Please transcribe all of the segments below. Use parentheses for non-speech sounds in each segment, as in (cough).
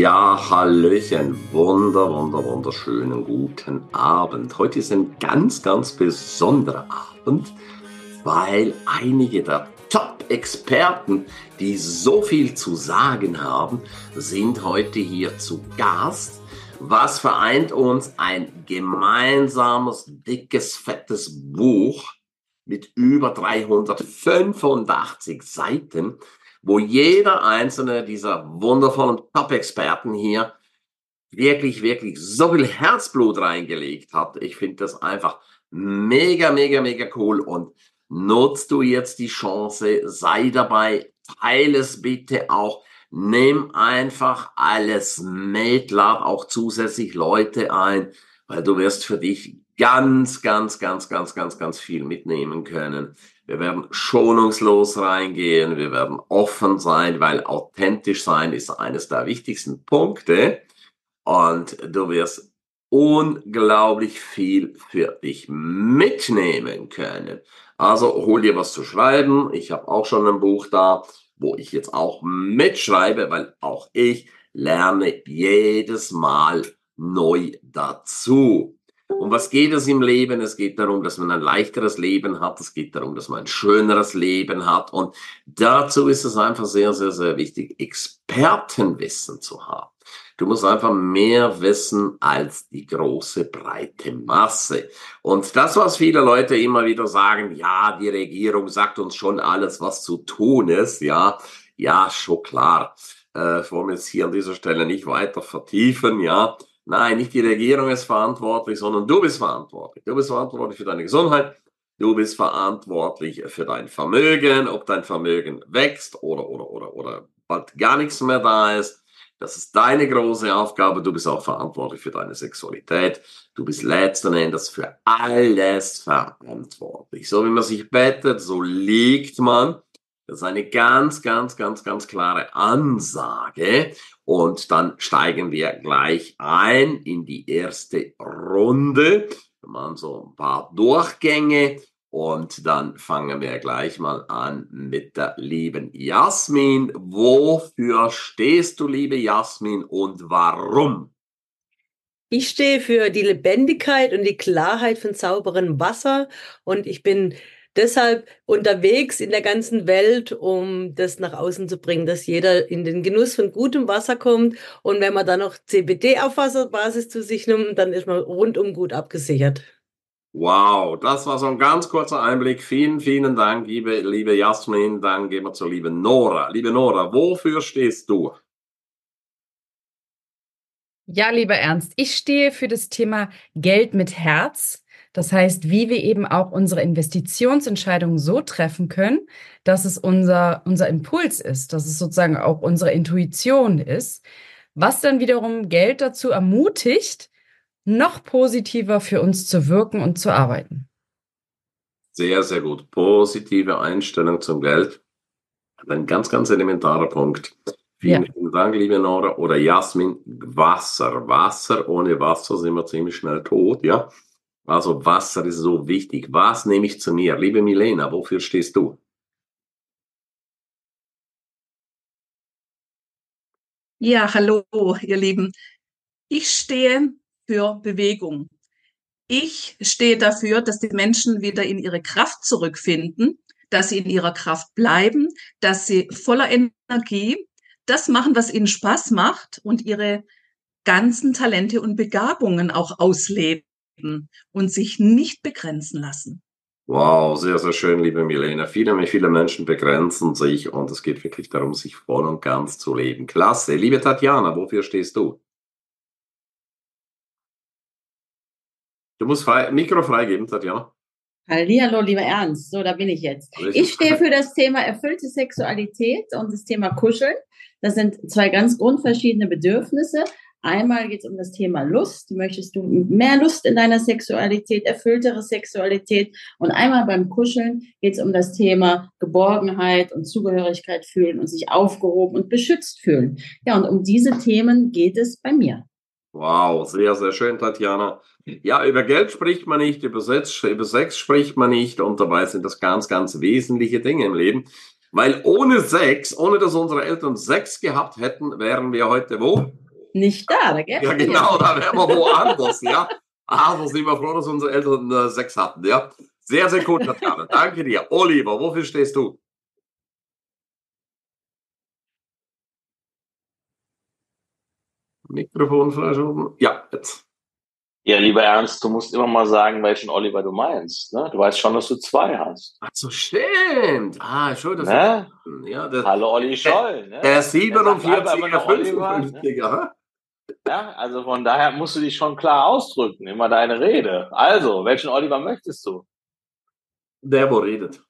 Ja, Hallöchen, wunder, wunder, wunderschönen guten Abend. Heute ist ein ganz, ganz besonderer Abend, weil einige der Top-Experten, die so viel zu sagen haben, sind heute hier zu Gast. Was vereint uns? Ein gemeinsames, dickes, fettes Buch mit über 385 Seiten wo jeder einzelne dieser wundervollen Top-Experten hier wirklich, wirklich so viel Herzblut reingelegt hat. Ich finde das einfach mega, mega, mega cool und nutzt du jetzt die Chance, sei dabei, teile es bitte auch, nimm einfach alles mit, lad auch zusätzlich Leute ein, weil du wirst für dich ganz, ganz, ganz, ganz, ganz, ganz viel mitnehmen können. Wir werden schonungslos reingehen, wir werden offen sein, weil authentisch sein ist eines der wichtigsten Punkte. Und du wirst unglaublich viel für dich mitnehmen können. Also hol dir was zu schreiben. Ich habe auch schon ein Buch da, wo ich jetzt auch mitschreibe, weil auch ich lerne jedes Mal neu dazu. Um was geht es im Leben? Es geht darum, dass man ein leichteres Leben hat. Es geht darum, dass man ein schöneres Leben hat. Und dazu ist es einfach sehr, sehr, sehr wichtig, Expertenwissen zu haben. Du musst einfach mehr wissen als die große breite Masse. Und das, was viele Leute immer wieder sagen, ja, die Regierung sagt uns schon alles, was zu tun ist, ja, ja, schon klar. Äh, wollen wir jetzt hier an dieser Stelle nicht weiter vertiefen, ja. Nein, nicht die Regierung ist verantwortlich, sondern du bist verantwortlich. Du bist verantwortlich für deine Gesundheit. Du bist verantwortlich für dein Vermögen, ob dein Vermögen wächst oder, oder, oder, oder bald gar nichts mehr da ist. Das ist deine große Aufgabe. Du bist auch verantwortlich für deine Sexualität. Du bist letzten Endes für alles verantwortlich. So wie man sich bettet, so liegt man. Das ist eine ganz, ganz, ganz, ganz klare Ansage. Und dann steigen wir gleich ein in die erste Runde. Wir machen so ein paar Durchgänge und dann fangen wir gleich mal an mit der lieben Jasmin. Wofür stehst du, liebe Jasmin, und warum? Ich stehe für die Lebendigkeit und die Klarheit von sauberem Wasser und ich bin deshalb unterwegs in der ganzen Welt, um das nach außen zu bringen, dass jeder in den Genuss von gutem Wasser kommt. Und wenn man dann noch CBD auf Wasserbasis zu sich nimmt, dann ist man rundum gut abgesichert. Wow, das war so ein ganz kurzer Einblick. Vielen, vielen Dank, liebe, liebe Jasmin. Dann gehen wir zur lieben Nora. Liebe Nora, wofür stehst du? Ja, lieber Ernst, ich stehe für das Thema Geld mit Herz. Das heißt, wie wir eben auch unsere Investitionsentscheidungen so treffen können, dass es unser, unser Impuls ist, dass es sozusagen auch unsere Intuition ist, was dann wiederum Geld dazu ermutigt, noch positiver für uns zu wirken und zu arbeiten. Sehr, sehr gut. Positive Einstellung zum Geld. Ein ganz, ganz elementarer Punkt. Vielen, ja. vielen Dank, liebe Nora. Oder Jasmin, Wasser. Wasser, ohne Wasser sind wir ziemlich schnell tot, ja. Also Wasser ist so wichtig. Was nehme ich zu mir? Liebe Milena, wofür stehst du? Ja, hallo, ihr Lieben. Ich stehe für Bewegung. Ich stehe dafür, dass die Menschen wieder in ihre Kraft zurückfinden, dass sie in ihrer Kraft bleiben, dass sie voller Energie das machen, was ihnen Spaß macht und ihre ganzen Talente und Begabungen auch ausleben und sich nicht begrenzen lassen. Wow, sehr, sehr schön, liebe Milena. Viele, viele Menschen begrenzen sich und es geht wirklich darum, sich voll und ganz zu leben. Klasse. Liebe Tatjana, wofür stehst du? Du musst frei, Mikro freigeben, Tatjana. Hallo, lieber Ernst. So, da bin ich jetzt. Ich stehe für das Thema erfüllte Sexualität und das Thema Kuscheln. Das sind zwei ganz grundverschiedene Bedürfnisse. Einmal geht es um das Thema Lust. Möchtest du mehr Lust in deiner Sexualität, erfülltere Sexualität? Und einmal beim Kuscheln geht es um das Thema Geborgenheit und Zugehörigkeit fühlen und sich aufgehoben und beschützt fühlen. Ja, und um diese Themen geht es bei mir. Wow, sehr, sehr schön, Tatjana. Ja, über Geld spricht man nicht, über Sex, über Sex spricht man nicht und dabei sind das ganz, ganz wesentliche Dinge im Leben. Weil ohne Sex, ohne dass unsere Eltern Sex gehabt hätten, wären wir heute wo? Nicht da. Da ja, genau, da wären wir woanders, ja. Also sind wir froh, dass unsere Eltern äh, sechs hatten, ja. Sehr, sehr gut, Tatjana. Danke dir. Oliver, wofür stehst du? Mikrofon verschoben. Ja, jetzt. Ja, lieber Ernst, du musst immer mal sagen, welchen Oliver du meinst. Ne? Du weißt schon, dass du zwei hast. Ach so, stimmt. Ah, schon. Das ne? ja, das, Hallo Olli Scholl. Ne? Der 47er, 55er. Ne? Ja, also von daher musst du dich schon klar ausdrücken, immer deine Rede. Also, welchen Oliver möchtest du? Der, wo redet.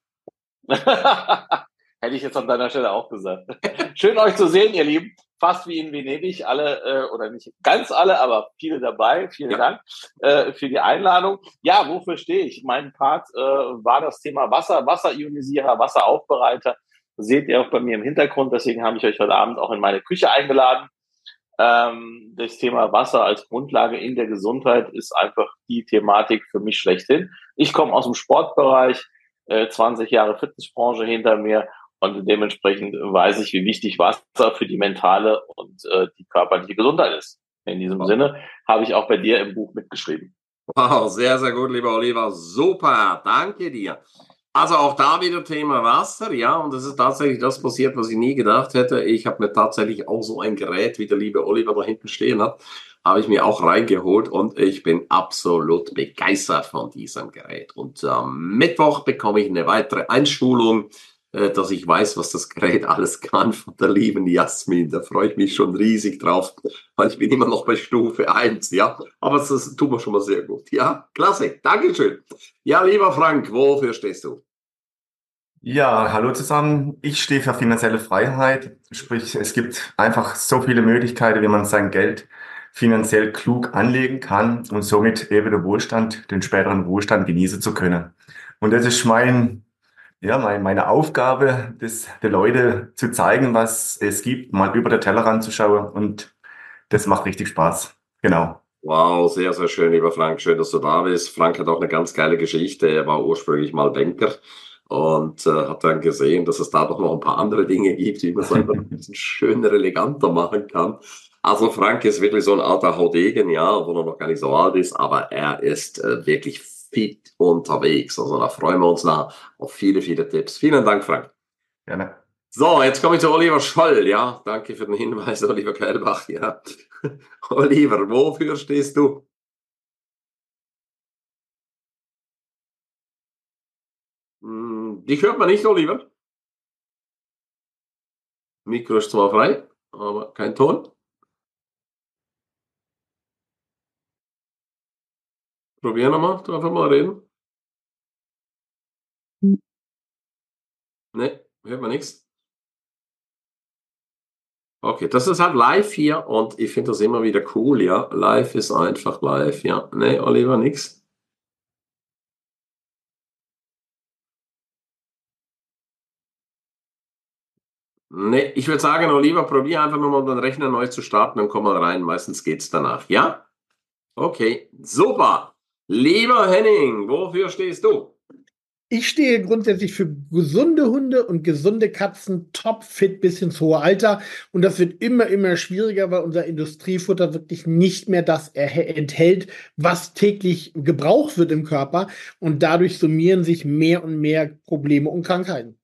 (laughs) Hätte ich jetzt an deiner Stelle auch gesagt. Schön euch zu sehen, ihr Lieben fast wie in Venedig, alle äh, oder nicht ganz alle, aber viele dabei. Vielen ja. Dank äh, für die Einladung. Ja, wofür stehe ich? Mein Part äh, war das Thema Wasser, Wasserionisierer, Wasseraufbereiter. seht ihr auch bei mir im Hintergrund. Deswegen habe ich euch heute Abend auch in meine Küche eingeladen. Ähm, das Thema Wasser als Grundlage in der Gesundheit ist einfach die Thematik für mich schlechthin. Ich komme aus dem Sportbereich, äh, 20 Jahre Fitnessbranche hinter mir und dementsprechend weiß ich, wie wichtig Wasser für die mentale und äh, die körperliche Gesundheit ist. In diesem wow. Sinne habe ich auch bei dir im Buch mitgeschrieben. Wow, sehr, sehr gut, lieber Oliver. Super, danke dir. Also auch da wieder Thema Wasser, ja, und es ist tatsächlich das passiert, was ich nie gedacht hätte. Ich habe mir tatsächlich auch so ein Gerät, wie der liebe Oliver da hinten stehen hat, habe ich mir auch reingeholt und ich bin absolut begeistert von diesem Gerät. Und am Mittwoch bekomme ich eine weitere Einschulung dass ich weiß, was das Gerät alles kann von der lieben Jasmin. Da freue ich mich schon riesig drauf, weil ich bin immer noch bei Stufe 1, ja. Aber das, das tut mir schon mal sehr gut. Ja, klasse. Dankeschön. Ja, lieber Frank, wofür stehst du? Ja, hallo zusammen. Ich stehe für finanzielle Freiheit. Sprich, es gibt einfach so viele Möglichkeiten, wie man sein Geld finanziell klug anlegen kann und somit eben den Wohlstand, den späteren Wohlstand genießen zu können. Und das ist mein ja, mein, meine Aufgabe, das den Leuten zu zeigen, was es gibt, mal über den Tellerrand zu schauen und das macht richtig Spaß. Genau. Wow, sehr, sehr schön, lieber Frank. Schön, dass du da bist. Frank hat auch eine ganz geile Geschichte. Er war ursprünglich mal Banker und äh, hat dann gesehen, dass es da doch noch ein paar andere Dinge gibt, wie man es einfach ein (laughs) bisschen schöner, eleganter machen kann. Also Frank ist wirklich so ein alter Haudegen, ja, wo er noch gar nicht so alt ist, aber er ist äh, wirklich fit unterwegs. Also da freuen wir uns nach auf viele, viele Tipps. Vielen Dank, Frank. Gerne. So, jetzt komme ich zu Oliver Scholl. Ja, danke für den Hinweis, (laughs) Oliver Keilbach. Ja. (laughs) Oliver, wofür stehst du? Hm, dich hört man nicht, Oliver. Mikro ist zwar frei, aber kein Ton. Probier nochmal, du einfach mal reden. Ne, hört man nichts. Okay, das ist halt live hier und ich finde das immer wieder cool, ja. Live ist einfach live, ja. Ne, Oliver, nix. Ne, ich würde sagen, Oliver, probier einfach nochmal den Rechner neu zu starten und komm mal rein. Meistens geht's danach, ja? Okay, super. Lieber Henning, wofür stehst du? Ich stehe grundsätzlich für gesunde Hunde und gesunde Katzen, topfit bis ins hohe Alter. Und das wird immer, immer schwieriger, weil unser Industriefutter wirklich nicht mehr das enthält, was täglich gebraucht wird im Körper. Und dadurch summieren sich mehr und mehr Probleme und Krankheiten.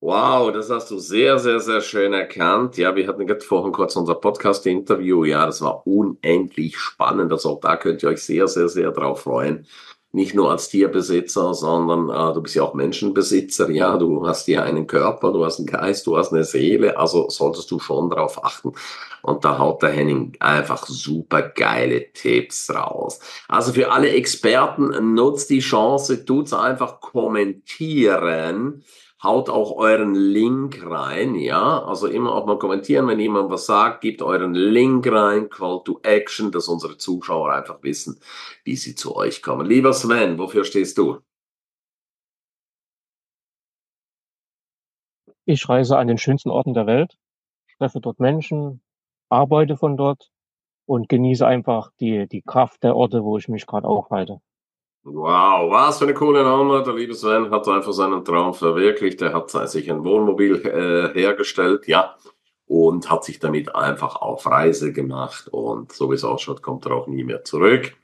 Wow, das hast du sehr, sehr, sehr schön erkannt. Ja, wir hatten gerade vorhin kurz unser Podcast-Interview. Ja, das war unendlich spannend. Also da könnt ihr euch sehr, sehr, sehr drauf freuen. Nicht nur als Tierbesitzer, sondern äh, du bist ja auch Menschenbesitzer. Ja, du hast ja einen Körper, du hast einen Geist, du hast eine Seele. Also solltest du schon drauf achten. Und da haut der Henning einfach super geile Tipps raus. Also für alle Experten nutzt die Chance, tut's einfach kommentieren haut auch euren Link rein, ja. Also immer auch mal kommentieren, wenn jemand was sagt, gebt euren Link rein, Call to Action, dass unsere Zuschauer einfach wissen, wie sie zu euch kommen. Lieber Sven, wofür stehst du? Ich reise an den schönsten Orten der Welt, treffe dort Menschen, arbeite von dort und genieße einfach die, die Kraft der Orte, wo ich mich gerade aufhalte. Wow, was für eine coole Nummer. Der liebe Sven hat einfach seinen Traum verwirklicht. Er hat sich ein Wohnmobil äh, hergestellt, ja. und hat sich damit einfach auf Reise gemacht und so wie es ausschaut, kommt er auch nie mehr zurück.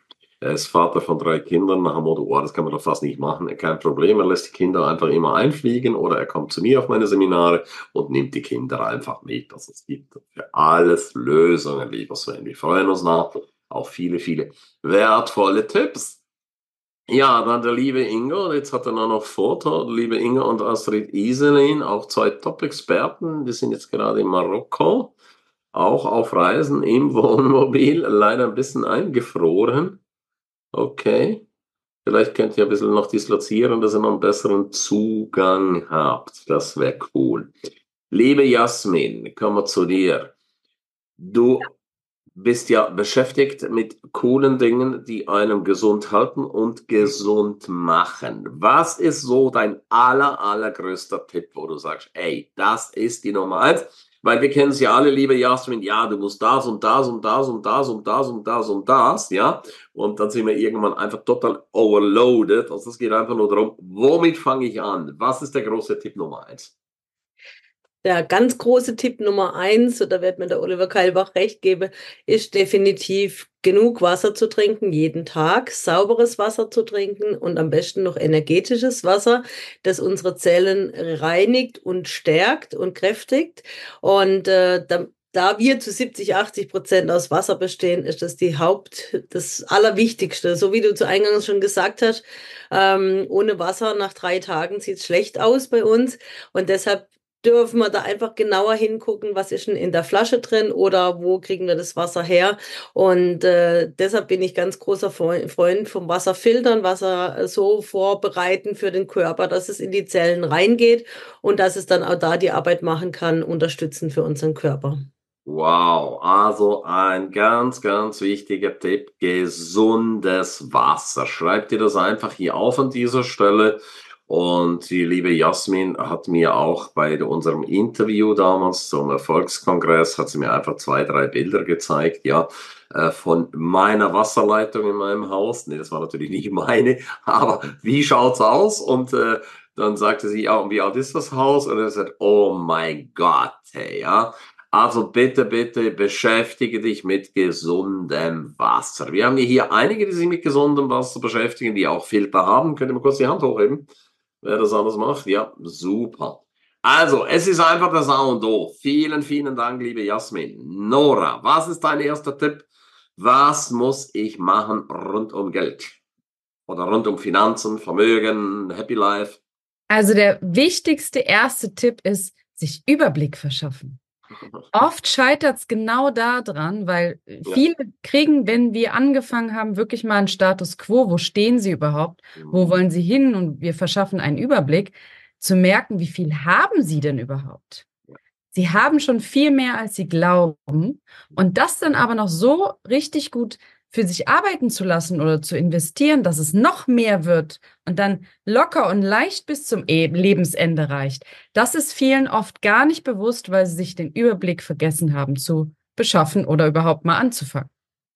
Er ist Vater von drei Kindern nach dem Motto, oh, das kann man doch fast nicht machen. Kein Problem, er lässt die Kinder einfach immer einfliegen oder er kommt zu mir auf meine Seminare und nimmt die Kinder einfach mit. Also es gibt für alles Lösungen, lieber Sven. Wir freuen uns nach auf viele, viele wertvolle Tipps. Ja, dann der liebe Ingo, jetzt hat er noch Foto, liebe Ingo und Astrid Iselin, auch zwei Top-Experten, die sind jetzt gerade in Marokko, auch auf Reisen im (laughs) Wohnmobil, leider ein bisschen eingefroren. Okay. Vielleicht könnt ihr ein bisschen noch dislozieren, dass ihr noch einen besseren Zugang habt. Das wäre cool. Liebe Jasmin, kommen wir zu dir. Du bist ja beschäftigt mit coolen Dingen, die einem gesund halten und gesund machen. Was ist so dein aller, allergrößter Tipp, wo du sagst, ey, das ist die Nummer eins? Weil wir kennen es ja alle, liebe Jasmin, ja, du musst das und das und das und das und das und das und das, ja. Und dann sind wir irgendwann einfach total overloaded. Also es geht einfach nur darum, womit fange ich an? Was ist der große Tipp Nummer eins? Der ganz große Tipp Nummer eins, und da wird mir der Oliver Keilbach recht geben, ist definitiv genug Wasser zu trinken, jeden Tag, sauberes Wasser zu trinken und am besten noch energetisches Wasser, das unsere Zellen reinigt und stärkt und kräftigt. Und äh, da, da wir zu 70, 80 Prozent aus Wasser bestehen, ist das die Haupt, das Allerwichtigste. So wie du zu Eingangs schon gesagt hast, ähm, ohne Wasser nach drei Tagen sieht es schlecht aus bei uns. Und deshalb dürfen wir da einfach genauer hingucken, was ist denn in der Flasche drin oder wo kriegen wir das Wasser her. Und äh, deshalb bin ich ganz großer Freund vom Wasserfiltern, Wasser so vorbereiten für den Körper, dass es in die Zellen reingeht und dass es dann auch da die Arbeit machen kann, unterstützen für unseren Körper. Wow, also ein ganz, ganz wichtiger Tipp, gesundes Wasser. Schreibt ihr das einfach hier auf an dieser Stelle. Und die liebe Jasmin hat mir auch bei unserem Interview damals zum Erfolgskongress, hat sie mir einfach zwei, drei Bilder gezeigt, ja, äh, von meiner Wasserleitung in meinem Haus. Nee, das war natürlich nicht meine, (laughs) aber wie schaut's aus? Und äh, dann sagte sie, ja, und wie alt ist das Haus? Und er sagt, oh mein Gott, hey, ja. Also bitte, bitte beschäftige dich mit gesundem Wasser. Wir haben hier einige, die sich mit gesundem Wasser beschäftigen, die auch Filter haben. Könnt ihr mal kurz die Hand hochheben? Wer das alles macht. Ja, super. Also, es ist einfach das A und O. Vielen, vielen Dank, liebe Jasmin. Nora, was ist dein erster Tipp? Was muss ich machen rund um Geld? Oder rund um Finanzen, Vermögen, Happy Life? Also der wichtigste erste Tipp ist, sich Überblick verschaffen. Oft scheitert es genau daran, weil viele ja. kriegen, wenn wir angefangen haben, wirklich mal einen Status quo, wo stehen sie überhaupt, wo mhm. wollen sie hin und wir verschaffen einen Überblick, zu merken, wie viel haben sie denn überhaupt? Sie haben schon viel mehr, als sie glauben. Und das dann aber noch so richtig gut für sich arbeiten zu lassen oder zu investieren, dass es noch mehr wird und dann locker und leicht bis zum e Lebensende reicht. Das ist vielen oft gar nicht bewusst, weil sie sich den Überblick vergessen haben zu beschaffen oder überhaupt mal anzufangen.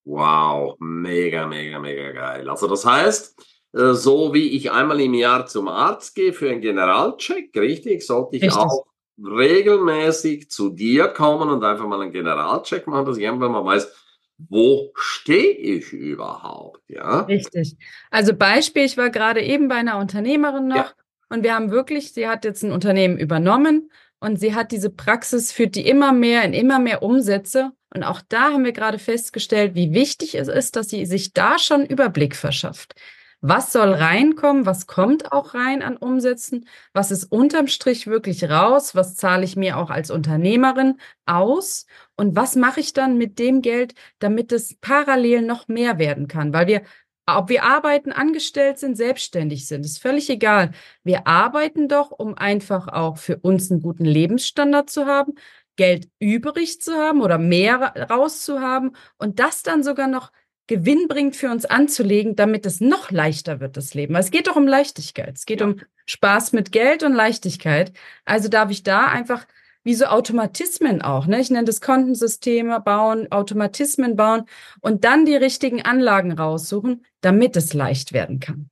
Wow, mega, mega, mega geil. Also das heißt, äh, so wie ich einmal im Jahr zum Arzt gehe für einen Generalcheck, richtig, sollte ich richtig. auch regelmäßig zu dir kommen und einfach mal einen Generalcheck machen, dass ich einfach mal weiß, wo stehe ich überhaupt? Ja. Richtig. Also Beispiel, ich war gerade eben bei einer Unternehmerin noch ja. und wir haben wirklich, sie hat jetzt ein Unternehmen übernommen und sie hat diese Praxis, führt die immer mehr in immer mehr Umsätze. Und auch da haben wir gerade festgestellt, wie wichtig es ist, dass sie sich da schon Überblick verschafft. Was soll reinkommen? Was kommt auch rein an Umsätzen? Was ist unterm Strich wirklich raus? Was zahle ich mir auch als Unternehmerin aus? Und was mache ich dann mit dem Geld, damit es parallel noch mehr werden kann? Weil wir, ob wir arbeiten, angestellt sind, selbstständig sind, ist völlig egal. Wir arbeiten doch, um einfach auch für uns einen guten Lebensstandard zu haben, Geld übrig zu haben oder mehr rauszuhaben und das dann sogar noch Gewinn bringt für uns anzulegen, damit es noch leichter wird, das Leben. Es geht doch um Leichtigkeit. Es geht ja. um Spaß mit Geld und Leichtigkeit. Also darf ich da einfach wie so Automatismen auch, ne? Ich nenne das Kontensysteme bauen, Automatismen bauen und dann die richtigen Anlagen raussuchen, damit es leicht werden kann.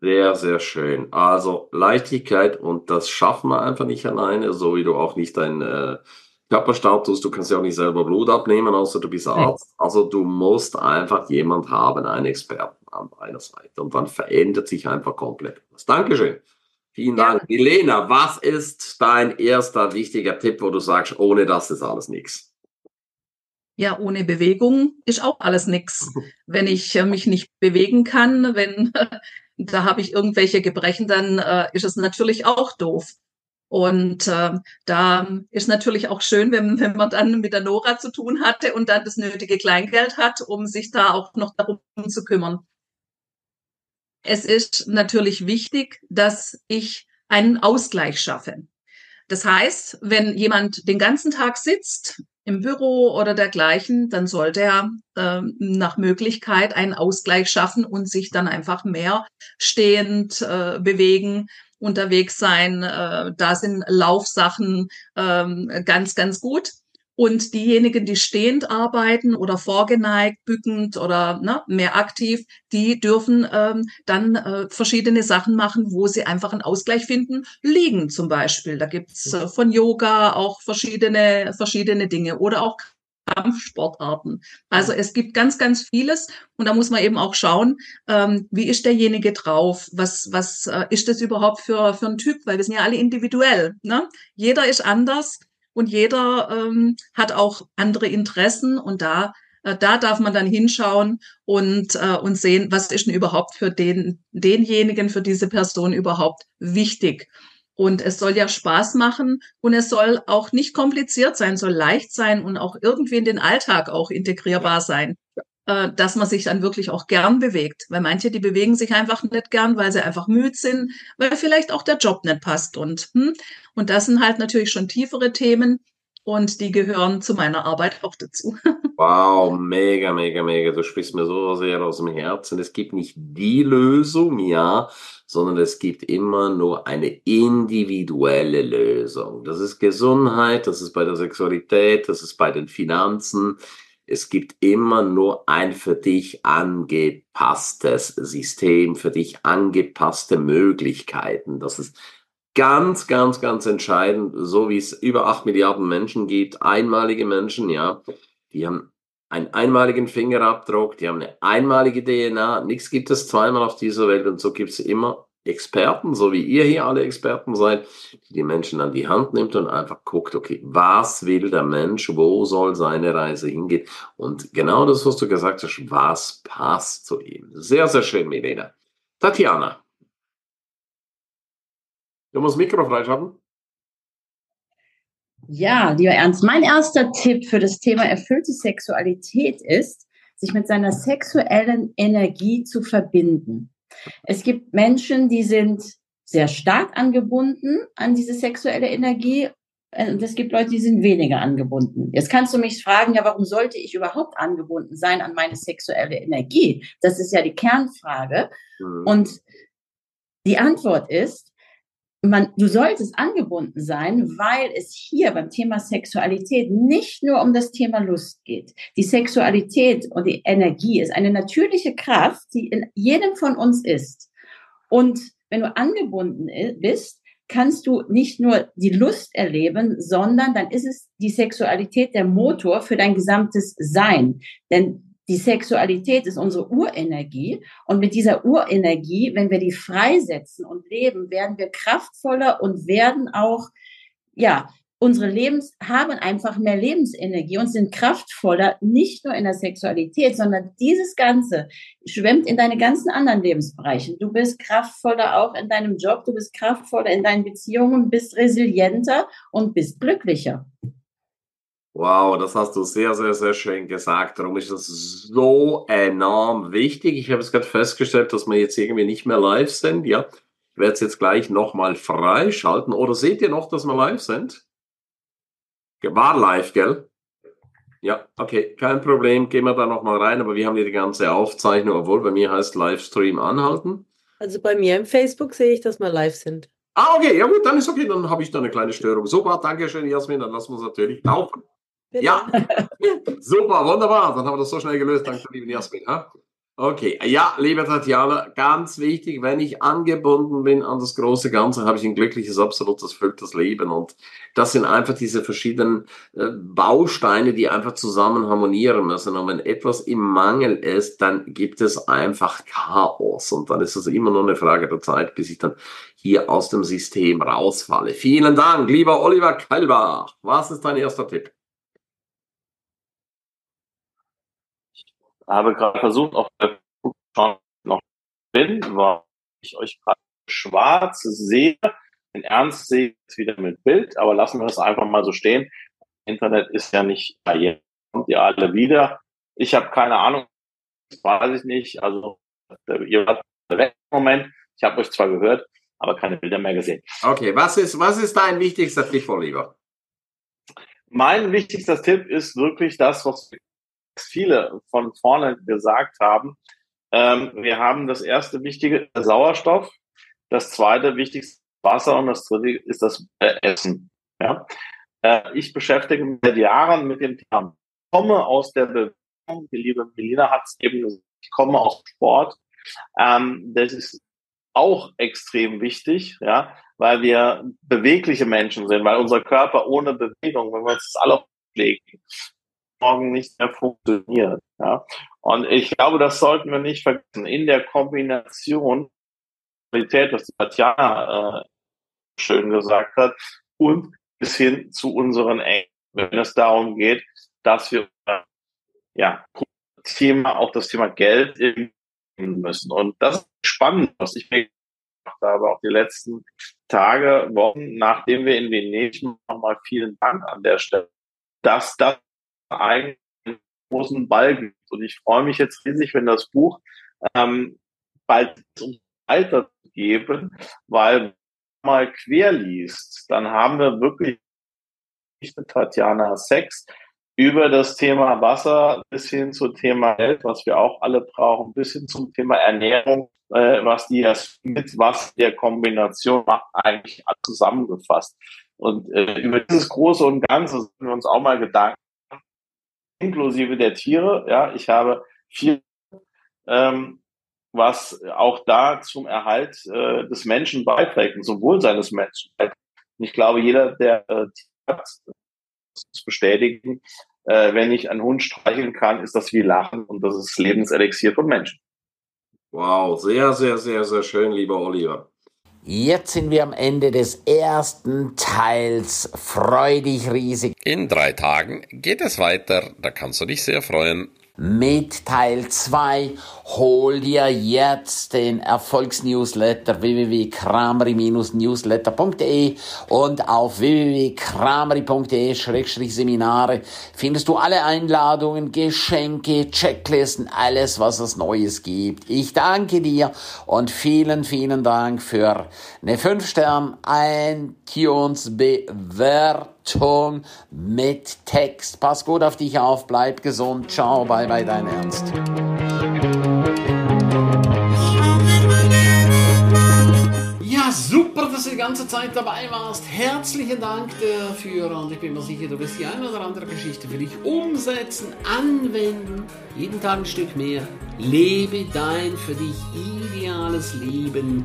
Sehr, sehr schön. Also Leichtigkeit und das schaffen wir einfach nicht alleine, so wie du auch nicht dein äh, Körperstatus, du kannst ja auch nicht selber Blut abnehmen, außer du bist Arzt. Also du musst einfach jemand haben, einen Experten an deiner Seite. Und dann verändert sich einfach komplett was. Dankeschön. Vielen Dank. Ja. Milena, was ist dein erster wichtiger Tipp, wo du sagst, ohne das ist alles nichts? Ja, ohne Bewegung ist auch alles nichts. (laughs) Wenn ich äh, mich nicht bewegen kann, wenn (laughs) da habe ich irgendwelche Gebrechen, dann äh, ist es natürlich auch doof. Und äh, da ist natürlich auch schön, wenn, wenn man dann mit der Nora zu tun hatte und dann das nötige Kleingeld hat, um sich da auch noch darum zu kümmern. Es ist natürlich wichtig, dass ich einen Ausgleich schaffe. Das heißt, wenn jemand den ganzen Tag sitzt im Büro oder dergleichen, dann sollte er äh, nach Möglichkeit einen Ausgleich schaffen und sich dann einfach mehr stehend äh, bewegen, unterwegs sein. Äh, da sind Laufsachen ähm, ganz, ganz gut. Und diejenigen, die stehend arbeiten oder vorgeneigt, bückend oder ne, mehr aktiv, die dürfen ähm, dann äh, verschiedene Sachen machen, wo sie einfach einen Ausgleich finden. Liegen zum Beispiel. Da gibt's äh, von Yoga auch verschiedene, verschiedene Dinge oder auch Kampfsportarten. Also es gibt ganz, ganz vieles und da muss man eben auch schauen, ähm, wie ist derjenige drauf? Was, was äh, ist das überhaupt für, für ein Typ? Weil wir sind ja alle individuell. Ne? Jeder ist anders und jeder ähm, hat auch andere Interessen und da äh, da darf man dann hinschauen und, äh, und sehen, was ist denn überhaupt für den, denjenigen, für diese Person überhaupt wichtig. Und es soll ja Spaß machen und es soll auch nicht kompliziert sein, soll leicht sein und auch irgendwie in den Alltag auch integrierbar sein äh, dass man sich dann wirklich auch gern bewegt. Weil manche, die bewegen sich einfach nicht gern, weil sie einfach müde sind, weil vielleicht auch der Job nicht passt. Und, hm, und das sind halt natürlich schon tiefere Themen und die gehören zu meiner Arbeit auch dazu. (laughs) Wow, mega, mega, mega. Du sprichst mir so sehr aus dem Herzen. Es gibt nicht die Lösung, ja, sondern es gibt immer nur eine individuelle Lösung. Das ist Gesundheit, das ist bei der Sexualität, das ist bei den Finanzen, es gibt immer nur ein für dich angepasstes System, für dich angepasste Möglichkeiten. Das ist ganz, ganz, ganz entscheidend, so wie es über acht Milliarden Menschen gibt, einmalige Menschen, ja, die haben einen einmaligen Fingerabdruck, die haben eine einmalige DNA, nichts gibt es zweimal auf dieser Welt und so gibt es immer Experten, so wie ihr hier alle Experten seid, die die Menschen an die Hand nimmt und einfach guckt, okay, was will der Mensch, wo soll seine Reise hingehen? Und genau das, was du gesagt hast, was passt zu ihm. Sehr, sehr schön, Milena. Tatjana. Du musst Mikro freischalten. Ja, lieber Ernst, mein erster Tipp für das Thema erfüllte Sexualität ist, sich mit seiner sexuellen Energie zu verbinden. Es gibt Menschen, die sind sehr stark angebunden an diese sexuelle Energie äh, und es gibt Leute, die sind weniger angebunden. Jetzt kannst du mich fragen, ja, warum sollte ich überhaupt angebunden sein an meine sexuelle Energie? Das ist ja die Kernfrage. Mhm. Und die Antwort ist, man, du solltest angebunden sein, weil es hier beim Thema Sexualität nicht nur um das Thema Lust geht. Die Sexualität und die Energie ist eine natürliche Kraft, die in jedem von uns ist. Und wenn du angebunden bist, kannst du nicht nur die Lust erleben, sondern dann ist es die Sexualität der Motor für dein gesamtes Sein. Denn die Sexualität ist unsere Urenergie. Und mit dieser Urenergie, wenn wir die freisetzen und leben, werden wir kraftvoller und werden auch, ja, unsere Lebens, haben einfach mehr Lebensenergie und sind kraftvoller, nicht nur in der Sexualität, sondern dieses Ganze schwemmt in deine ganzen anderen Lebensbereiche. Du bist kraftvoller auch in deinem Job, du bist kraftvoller in deinen Beziehungen, bist resilienter und bist glücklicher. Wow, das hast du sehr, sehr, sehr schön gesagt. Darum ist das so enorm wichtig. Ich habe es gerade festgestellt, dass wir jetzt irgendwie nicht mehr live sind. Ja, ich werde es jetzt gleich nochmal freischalten. Oder seht ihr noch, dass wir live sind? War live, gell? Ja, okay, kein Problem. Gehen wir da nochmal rein. Aber wir haben hier die ganze Aufzeichnung, obwohl bei mir heißt Livestream anhalten. Also bei mir im Facebook sehe ich, dass wir live sind. Ah, okay, ja gut, dann ist okay, dann habe ich da eine kleine Störung. Super, danke schön, Jasmin, dann lassen wir es natürlich laufen. Ja, (laughs) super, wunderbar. Dann haben wir das so schnell gelöst. Danke, lieben Jasmin. Okay, ja, liebe Tatjana, ganz wichtig, wenn ich angebunden bin an das große Ganze, habe ich ein glückliches, absolutes, erfülltes Leben. Und das sind einfach diese verschiedenen äh, Bausteine, die einfach zusammen harmonieren müssen. Und wenn etwas im Mangel ist, dann gibt es einfach Chaos. Und dann ist es immer nur eine Frage der Zeit, bis ich dann hier aus dem System rausfalle. Vielen Dank, lieber Oliver Kalbach. Was ist dein erster Tipp? Habe gerade versucht, auf der schon noch bin, weil ich euch gerade schwarz sehe. In Ernst sehe ich es wieder mit Bild, aber lassen wir das einfach mal so stehen. Internet ist ja nicht barriere. Kommt ihr alle wieder? Ich habe keine Ahnung, das weiß ich nicht. Also ihr wart weg im Moment. Ich habe euch zwar gehört, aber keine Bilder mehr gesehen. Okay, was ist, was ist dein wichtigster Tipp, Oliver? Mein wichtigster Tipp ist wirklich das, was viele von vorne gesagt haben. Ähm, wir haben das erste wichtige Sauerstoff, das zweite wichtigste Wasser und das dritte ist das äh, Essen. Ja? Äh, ich beschäftige mich seit Jahren mit dem Thema. Ich komme aus der Bewegung, die liebe Melina hat es eben gesagt, ich komme aus Sport. Ähm, das ist auch extrem wichtig, ja, weil wir bewegliche Menschen sind, weil unser Körper ohne Bewegung, wenn wir uns das alle auflegen, morgen nicht mehr funktioniert. Ja. Und ich glaube, das sollten wir nicht vergessen. In der Kombination, was die Tatjana äh, schön gesagt hat, und bis hin zu unseren Engen, wenn es darum geht, dass wir ja Thema auch das Thema Geld müssen. Und das ist spannend, was ich mir gemacht habe, auch die letzten Tage, Wochen, nachdem wir in Venedig nochmal vielen Dank an der Stelle, dass das einen großen Ball gibt. Und ich freue mich jetzt riesig, wenn das Buch ähm, bald um weiterzugeben, weil wenn man mal quer liest, dann haben wir wirklich mit Tatjana Sex über das Thema Wasser bis hin zum Thema Geld, was wir auch alle brauchen, bis hin zum Thema Ernährung, äh, was die mit was der Kombination macht, eigentlich zusammengefasst. Und äh, über dieses Große und Ganze sind wir uns auch mal Gedanken inklusive der Tiere. Ja, ich habe viel, ähm, was auch da zum Erhalt äh, des Menschen beiträgt und zum Wohlsein des Menschen. Und ich glaube, jeder, der äh, hat, das bestätigen, äh, wenn ich einen Hund streicheln kann, ist das wie Lachen und das ist Lebenselixier von Menschen. Wow, sehr, sehr, sehr, sehr schön, lieber Oliver. Jetzt sind wir am Ende des ersten Teils. Freu dich riesig. In drei Tagen geht es weiter. Da kannst du dich sehr freuen mit Teil 2. Hol dir jetzt den Erfolgsnewsletter www.krameri-newsletter.de und auf www.krameri.de-seminare findest du alle Einladungen, Geschenke, Checklisten, alles, was es Neues gibt. Ich danke dir und vielen, vielen Dank für eine 5-Stern Ton mit Text. Pass gut auf dich auf, bleib gesund. Ciao, bye bye, dein Ernst. Ja, super, dass du die ganze Zeit dabei warst. Herzlichen Dank dafür und ich bin mir sicher, du wirst die eine oder andere Geschichte für dich umsetzen, anwenden. Jeden Tag ein Stück mehr. Lebe dein für dich ideales Leben.